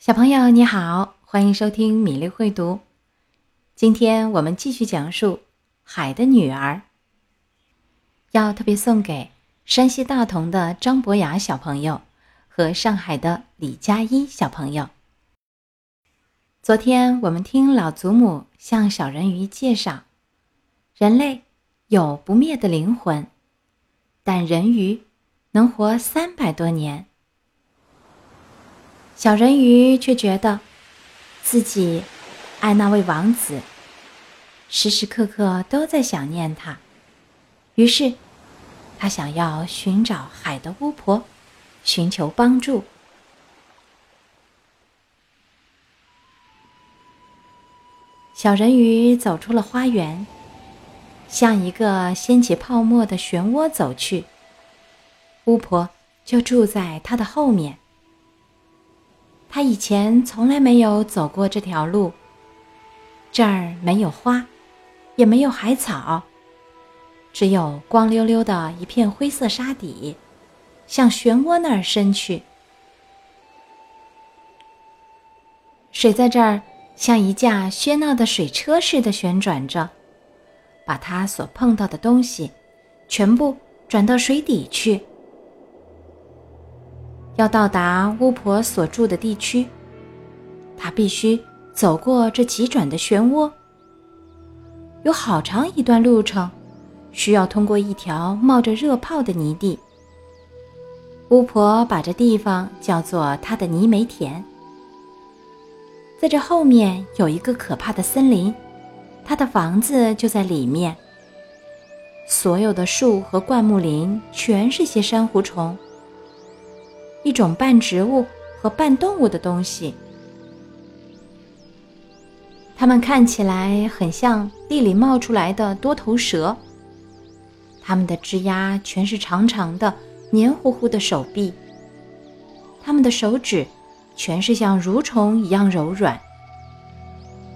小朋友你好，欢迎收听米粒会读。今天我们继续讲述《海的女儿》，要特别送给山西大同的张博雅小朋友和上海的李佳一小朋友。昨天我们听老祖母向小人鱼介绍，人类有不灭的灵魂，但人鱼能活三百多年。小人鱼却觉得自己爱那位王子，时时刻刻都在想念他。于是，他想要寻找海的巫婆，寻求帮助。小人鱼走出了花园，向一个掀起泡沫的漩涡走去。巫婆就住在他的后面。他以前从来没有走过这条路。这儿没有花，也没有海草，只有光溜溜的一片灰色沙底，向漩涡那儿伸去。水在这儿像一架喧闹的水车似的旋转着，把它所碰到的东西全部转到水底去。要到达巫婆所住的地区，他必须走过这急转的漩涡。有好长一段路程，需要通过一条冒着热泡的泥地。巫婆把这地方叫做她的泥煤田。在这后面有一个可怕的森林，她的房子就在里面。所有的树和灌木林全是些珊瑚虫。一种半植物和半动物的东西，它们看起来很像地里冒出来的多头蛇。它们的枝丫全是长长的、黏糊糊的手臂，它们的手指全是像蠕虫一样柔软。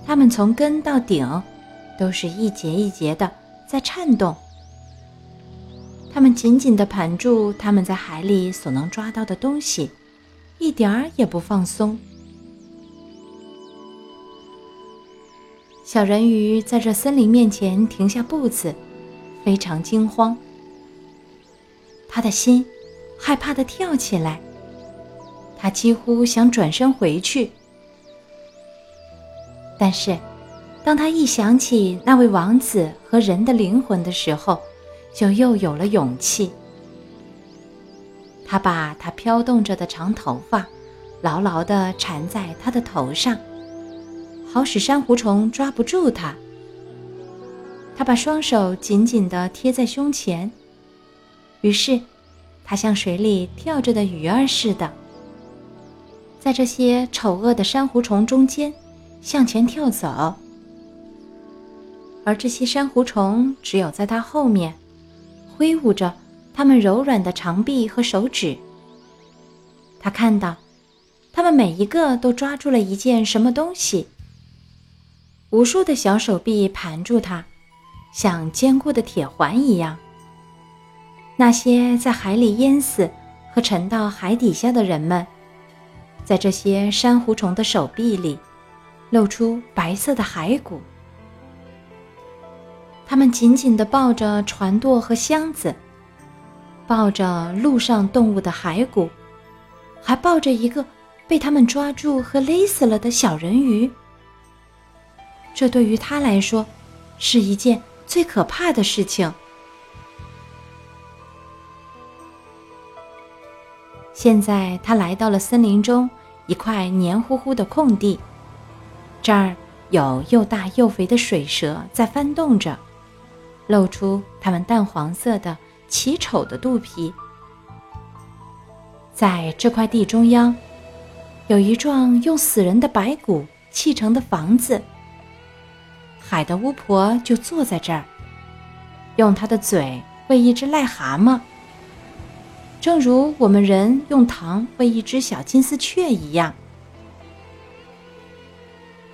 它们从根到顶都是一节一节的在颤动。它们紧紧地盘住它们在海里所能抓到的东西，一点儿也不放松。小人鱼在这森林面前停下步子，非常惊慌。他的心害怕的跳起来，他几乎想转身回去。但是，当他一想起那位王子和人的灵魂的时候，就又有了勇气。他把他飘动着的长头发牢牢地缠在他的头上，好使珊瑚虫抓不住他。他把双手紧紧地贴在胸前，于是他像水里跳着的鱼儿似的，在这些丑恶的珊瑚虫中间向前跳走，而这些珊瑚虫只有在他后面。挥舞着它们柔软的长臂和手指，他看到，它们每一个都抓住了一件什么东西。无数的小手臂盘住它，像坚固的铁环一样。那些在海里淹死和沉到海底下的人们，在这些珊瑚虫的手臂里，露出白色的骸骨。他们紧紧地抱着船舵和箱子，抱着陆上动物的骸骨，还抱着一个被他们抓住和勒死了的小人鱼。这对于他来说，是一件最可怕的事情。现在他来到了森林中一块黏糊糊的空地，这儿有又大又肥的水蛇在翻动着。露出它们淡黄色的奇丑的肚皮。在这块地中央，有一幢用死人的白骨砌成的房子。海的巫婆就坐在这儿，用她的嘴喂一只癞蛤蟆，正如我们人用糖喂一只小金丝雀一样。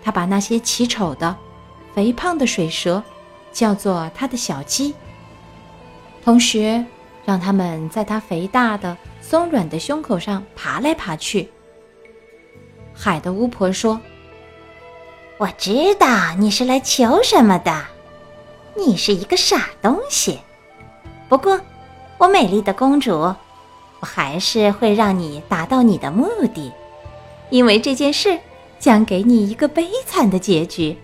她把那些奇丑的、肥胖的水蛇。叫做他的小鸡，同时让他们在他肥大的、松软的胸口上爬来爬去。海的巫婆说：“我知道你是来求什么的，你是一个傻东西。不过，我美丽的公主，我还是会让你达到你的目的，因为这件事将给你一个悲惨的结局。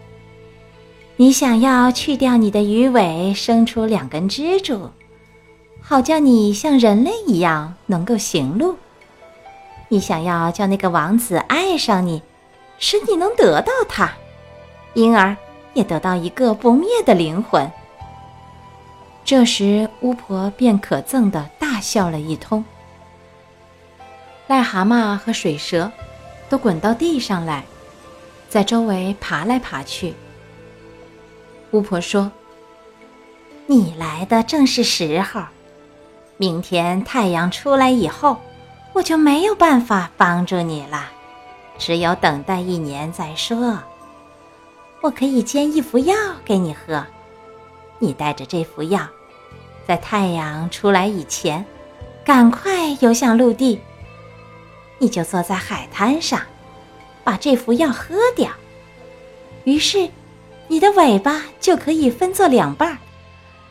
你想要去掉你的鱼尾，生出两根支柱。”好叫你像人类一样能够行路。你想要叫那个王子爱上你，使你能得到他，因而也得到一个不灭的灵魂。这时，巫婆便可憎的大笑了一通。癞蛤蟆和水蛇都滚到地上来，在周围爬来爬去。巫婆说：“你来的正是时候。”明天太阳出来以后，我就没有办法帮助你了，只有等待一年再说。我可以煎一服药给你喝，你带着这服药，在太阳出来以前，赶快游向陆地。你就坐在海滩上，把这服药喝掉，于是你的尾巴就可以分作两半儿。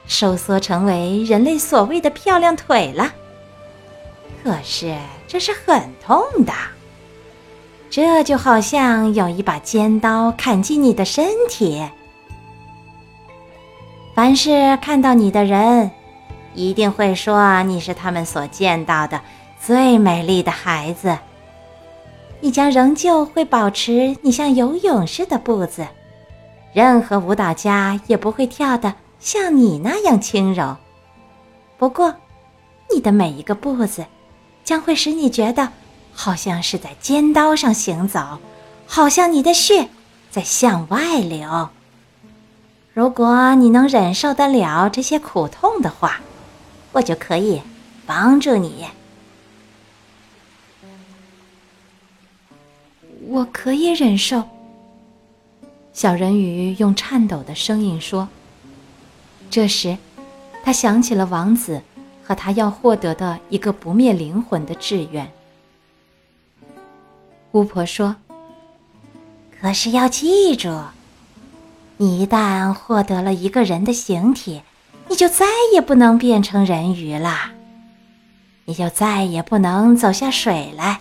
收缩成为人类所谓的漂亮腿了。可是这是很痛的，这就好像有一把尖刀砍进你的身体。凡是看到你的人，一定会说你是他们所见到的最美丽的孩子。你将仍旧会保持你像游泳似的步子，任何舞蹈家也不会跳的。像你那样轻柔，不过，你的每一个步子，将会使你觉得好像是在尖刀上行走，好像你的血在向外流。如果你能忍受得了这些苦痛的话，我就可以帮助你。我可以忍受。小人鱼用颤抖的声音说。这时，他想起了王子和他要获得的一个不灭灵魂的志愿。巫婆说：“可是要记住，你一旦获得了一个人的形体，你就再也不能变成人鱼了，你就再也不能走下水来，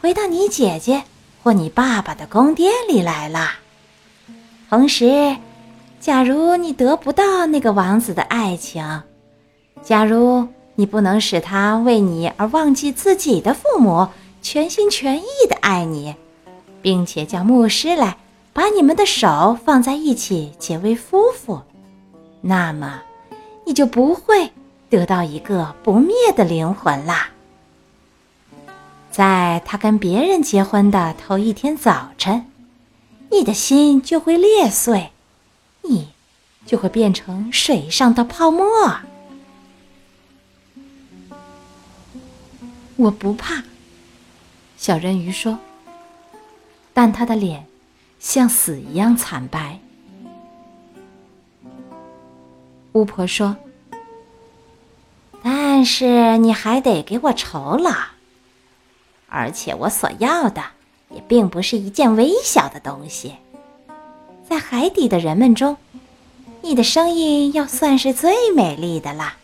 回到你姐姐或你爸爸的宫殿里来了。同时。”假如你得不到那个王子的爱情，假如你不能使他为你而忘记自己的父母，全心全意的爱你，并且叫牧师来把你们的手放在一起结为夫妇，那么你就不会得到一个不灭的灵魂啦。在他跟别人结婚的头一天早晨，你的心就会裂碎。你就会变成水上的泡沫。我不怕，小人鱼说。但他的脸像死一样惨白。巫婆说：“但是你还得给我酬劳，而且我所要的也并不是一件微小的东西。”在海底的人们中，你的声音要算是最美丽的啦。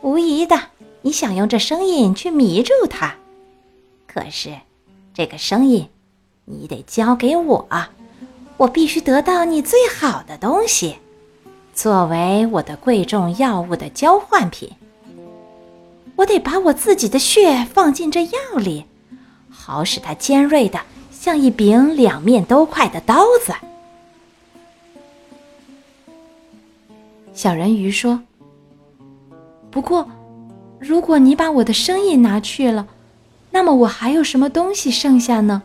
无疑的，你想用这声音去迷住他，可是这个声音你得交给我，我必须得到你最好的东西，作为我的贵重药物的交换品。我得把我自己的血放进这药里，好使它尖锐的像一柄两面都快的刀子。小人鱼说：“不过，如果你把我的声音拿去了，那么我还有什么东西剩下呢？”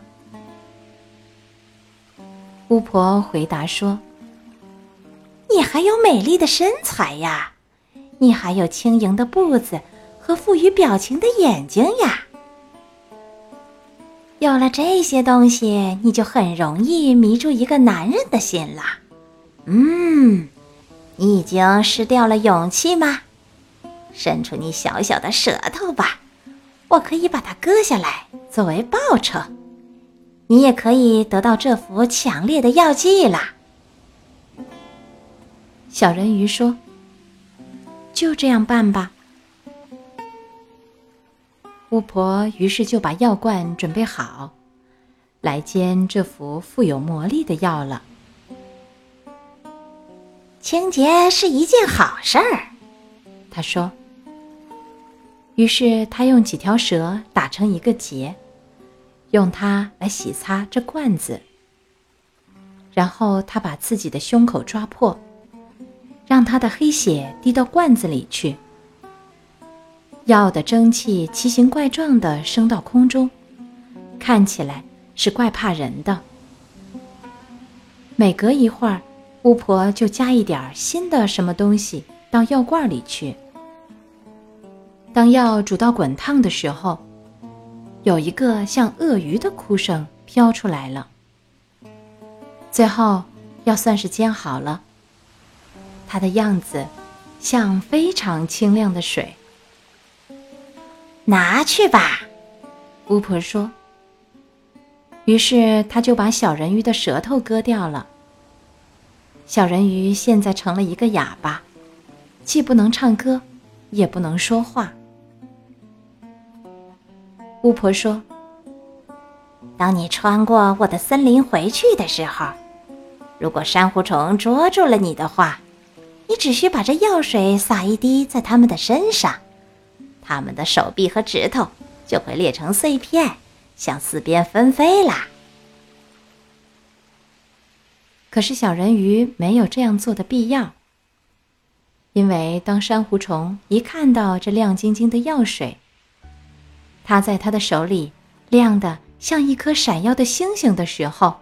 巫婆回答说：“你还有美丽的身材呀，你还有轻盈的步子和富于表情的眼睛呀。有了这些东西，你就很容易迷住一个男人的心了。嗯。”你已经失掉了勇气吗？伸出你小小的舌头吧，我可以把它割下来作为报酬。你也可以得到这幅强烈的药剂啦。”小人鱼说：“就这样办吧。”巫婆于是就把药罐准备好，来煎这幅富有魔力的药了。清洁是一件好事儿，他说。于是他用几条蛇打成一个结，用它来洗擦这罐子。然后他把自己的胸口抓破，让他的黑血滴到罐子里去。药的蒸汽奇形怪状地升到空中，看起来是怪怕人的。每隔一会儿，巫婆就加一点新的什么东西到药罐里去。当药煮到滚烫的时候，有一个像鳄鱼的哭声飘出来了。最后，药算是煎好了。它的样子像非常清亮的水。拿去吧，巫婆说。于是他就把小人鱼的舌头割掉了。小人鱼现在成了一个哑巴，既不能唱歌，也不能说话。巫婆说：“当你穿过我的森林回去的时候，如果珊瑚虫捉住了你的话，你只需把这药水洒一滴在它们的身上。”他们的手臂和指头就会裂成碎片，向四边纷飞啦。可是小人鱼没有这样做的必要，因为当珊瑚虫一看到这亮晶晶的药水，它在它的手里亮得像一颗闪耀的星星的时候，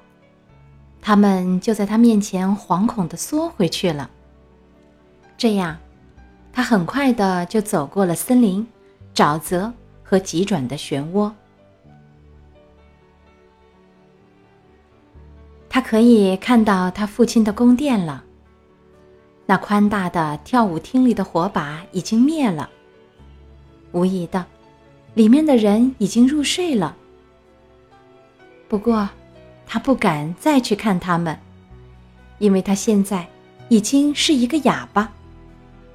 它们就在它面前惶恐的缩回去了。这样。他很快的就走过了森林、沼泽和急转的漩涡。他可以看到他父亲的宫殿了。那宽大的跳舞厅里的火把已经灭了。无疑的，里面的人已经入睡了。不过，他不敢再去看他们，因为他现在已经是一个哑巴。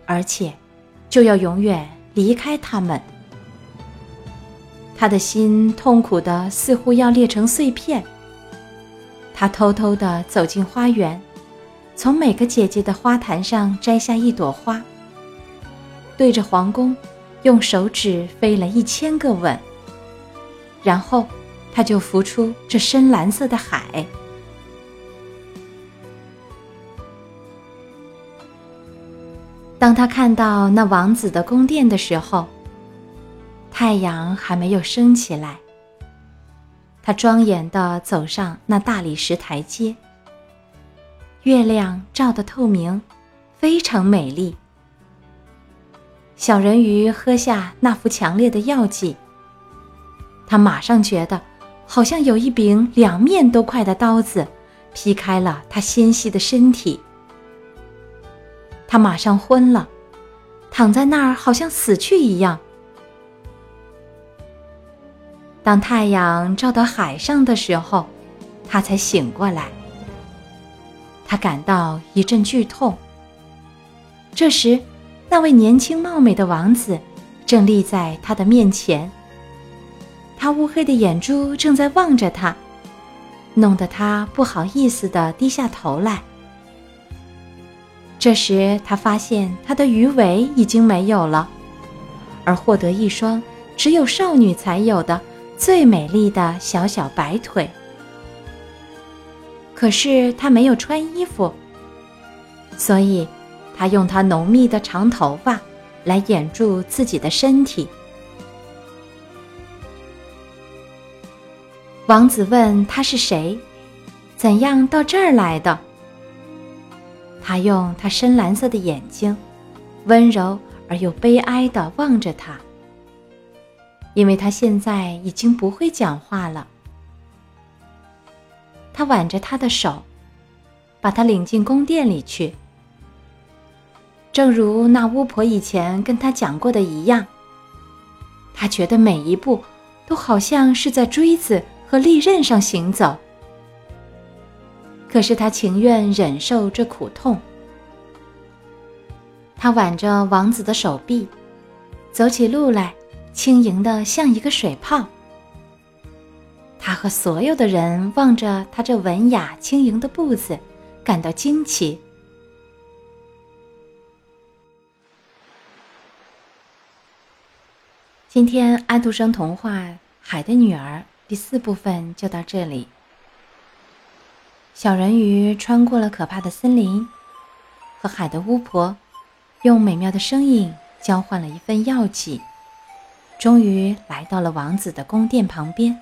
而且，就要永远离开他们。他的心痛苦的似乎要裂成碎片。他偷偷的走进花园，从每个姐姐的花坛上摘下一朵花，对着皇宫，用手指飞了一千个吻。然后，他就浮出这深蓝色的海。当他看到那王子的宫殿的时候，太阳还没有升起来。他庄严地走上那大理石台阶，月亮照得透明，非常美丽。小人鱼喝下那副强烈的药剂，他马上觉得好像有一柄两面都快的刀子劈开了他纤细的身体。他马上昏了，躺在那儿，好像死去一样。当太阳照到海上的时候，他才醒过来。他感到一阵剧痛。这时，那位年轻貌美的王子正立在他的面前，他乌黑的眼珠正在望着他，弄得他不好意思的低下头来。这时，他发现他的鱼尾已经没有了，而获得一双只有少女才有的最美丽的小小白腿。可是他没有穿衣服，所以他用他浓密的长头发来掩住自己的身体。王子问他是谁，怎样到这儿来的？他用他深蓝色的眼睛，温柔而又悲哀地望着他，因为他现在已经不会讲话了。他挽着他的手，把他领进宫殿里去。正如那巫婆以前跟他讲过的一样，他觉得每一步都好像是在锥子和利刃上行走。可是他情愿忍受这苦痛。他挽着王子的手臂，走起路来轻盈的像一个水泡。他和所有的人望着他这文雅轻盈的步子，感到惊奇。今天安徒生童话《海的女儿》第四部分就到这里。小人鱼穿过了可怕的森林，和海的巫婆用美妙的声音交换了一份药剂，终于来到了王子的宫殿旁边。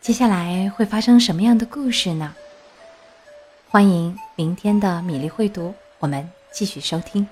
接下来会发生什么样的故事呢？欢迎明天的米粒会读，我们继续收听。